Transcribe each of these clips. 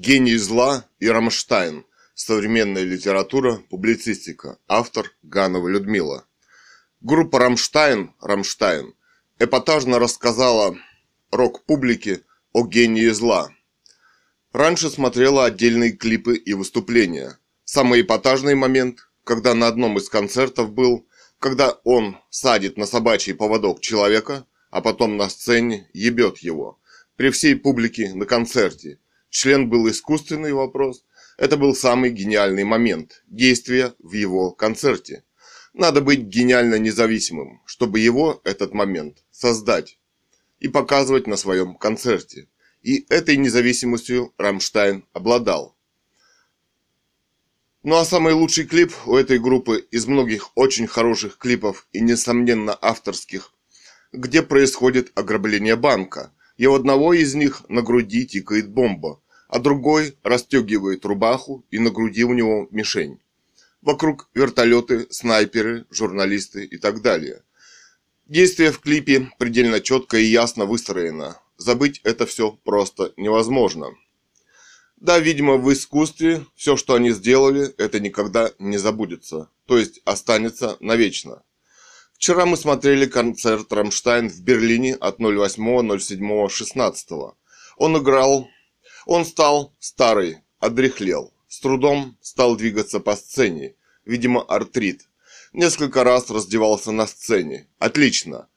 Гений зла и Рамштайн. Современная литература, публицистика. Автор Ганова Людмила. Группа Рамштайн, Рамштайн, эпатажно рассказала рок-публике о гении зла. Раньше смотрела отдельные клипы и выступления. Самый эпатажный момент, когда на одном из концертов был, когда он садит на собачий поводок человека, а потом на сцене ебет его. При всей публике на концерте. Член был искусственный вопрос. Это был самый гениальный момент действия в его концерте. Надо быть гениально независимым, чтобы его, этот момент, создать и показывать на своем концерте. И этой независимостью Рамштайн обладал. Ну а самый лучший клип у этой группы из многих очень хороших клипов и несомненно авторских, где происходит ограбление банка, и у одного из них на груди тикает бомба, а другой расстегивает рубаху и на груди у него мишень. Вокруг вертолеты, снайперы, журналисты и так далее. Действие в клипе предельно четко и ясно выстроено. Забыть это все просто невозможно. Да, видимо, в искусстве все, что они сделали, это никогда не забудется. То есть останется навечно. Вчера мы смотрели концерт «Рамштайн» в Берлине от 08.07.16. Он играл... Он стал старый, одряхлел. С трудом стал двигаться по сцене. Видимо, артрит. Несколько раз раздевался на сцене. Отлично.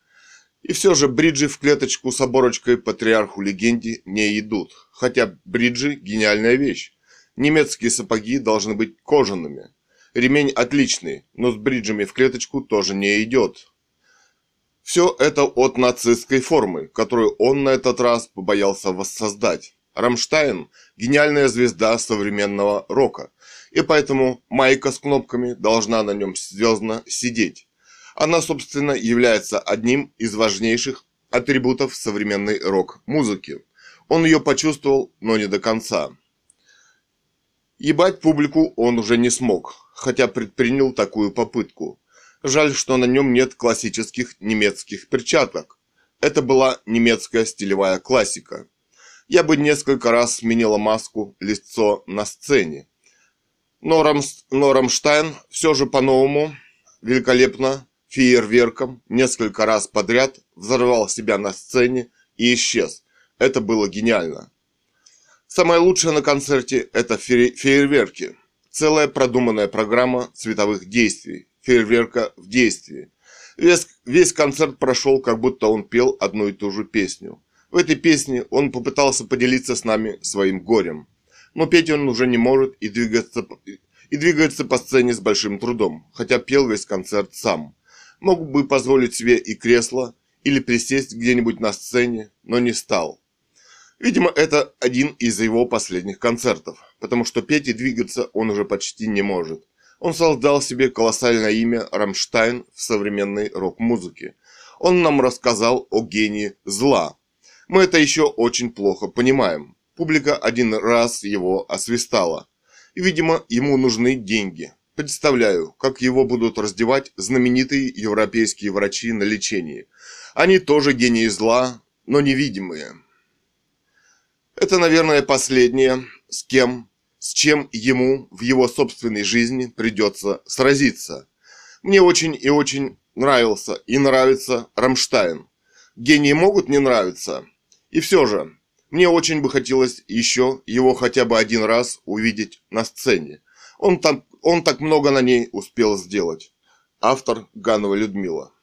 И все же бриджи в клеточку с оборочкой патриарху легенде не идут. Хотя бриджи – гениальная вещь. Немецкие сапоги должны быть кожаными. Ремень отличный, но с бриджами в клеточку тоже не идет. Все это от нацистской формы, которую он на этот раз побоялся воссоздать. Рамштайн – гениальная звезда современного рока, и поэтому майка с кнопками должна на нем звездно сидеть. Она, собственно, является одним из важнейших атрибутов современной рок-музыки. Он ее почувствовал, но не до конца. Ебать публику он уже не смог, хотя предпринял такую попытку. Жаль, что на нем нет классических немецких перчаток. Это была немецкая стилевая классика. Я бы несколько раз сменила маску, лицо на сцене. Но, Рамс, но Рамштайн все же по-новому, великолепно, фейерверком, несколько раз подряд взорвал себя на сцене и исчез. Это было гениально. Самое лучшее на концерте – это фейерверки. Целая продуманная программа цветовых действий. Фейерверка в действии. Весь, весь концерт прошел, как будто он пел одну и ту же песню. В этой песне он попытался поделиться с нами своим горем. Но петь он уже не может и двигаться, и двигается по сцене с большим трудом, хотя пел весь концерт сам. Мог бы позволить себе и кресло, или присесть где-нибудь на сцене, но не стал. Видимо, это один из его последних концертов, потому что петь и двигаться он уже почти не может. Он создал себе колоссальное имя Рамштайн в современной рок-музыке. Он нам рассказал о гении зла. Мы это еще очень плохо понимаем. Публика один раз его освистала. И, видимо, ему нужны деньги. Представляю, как его будут раздевать знаменитые европейские врачи на лечении. Они тоже гении зла, но невидимые. Это, наверное, последнее, с кем, с чем ему в его собственной жизни придется сразиться. Мне очень и очень нравился и нравится Рамштайн. Гении могут не нравиться. И все же, мне очень бы хотелось еще его хотя бы один раз увидеть на сцене. Он, там, он так много на ней успел сделать. Автор Ганова Людмила.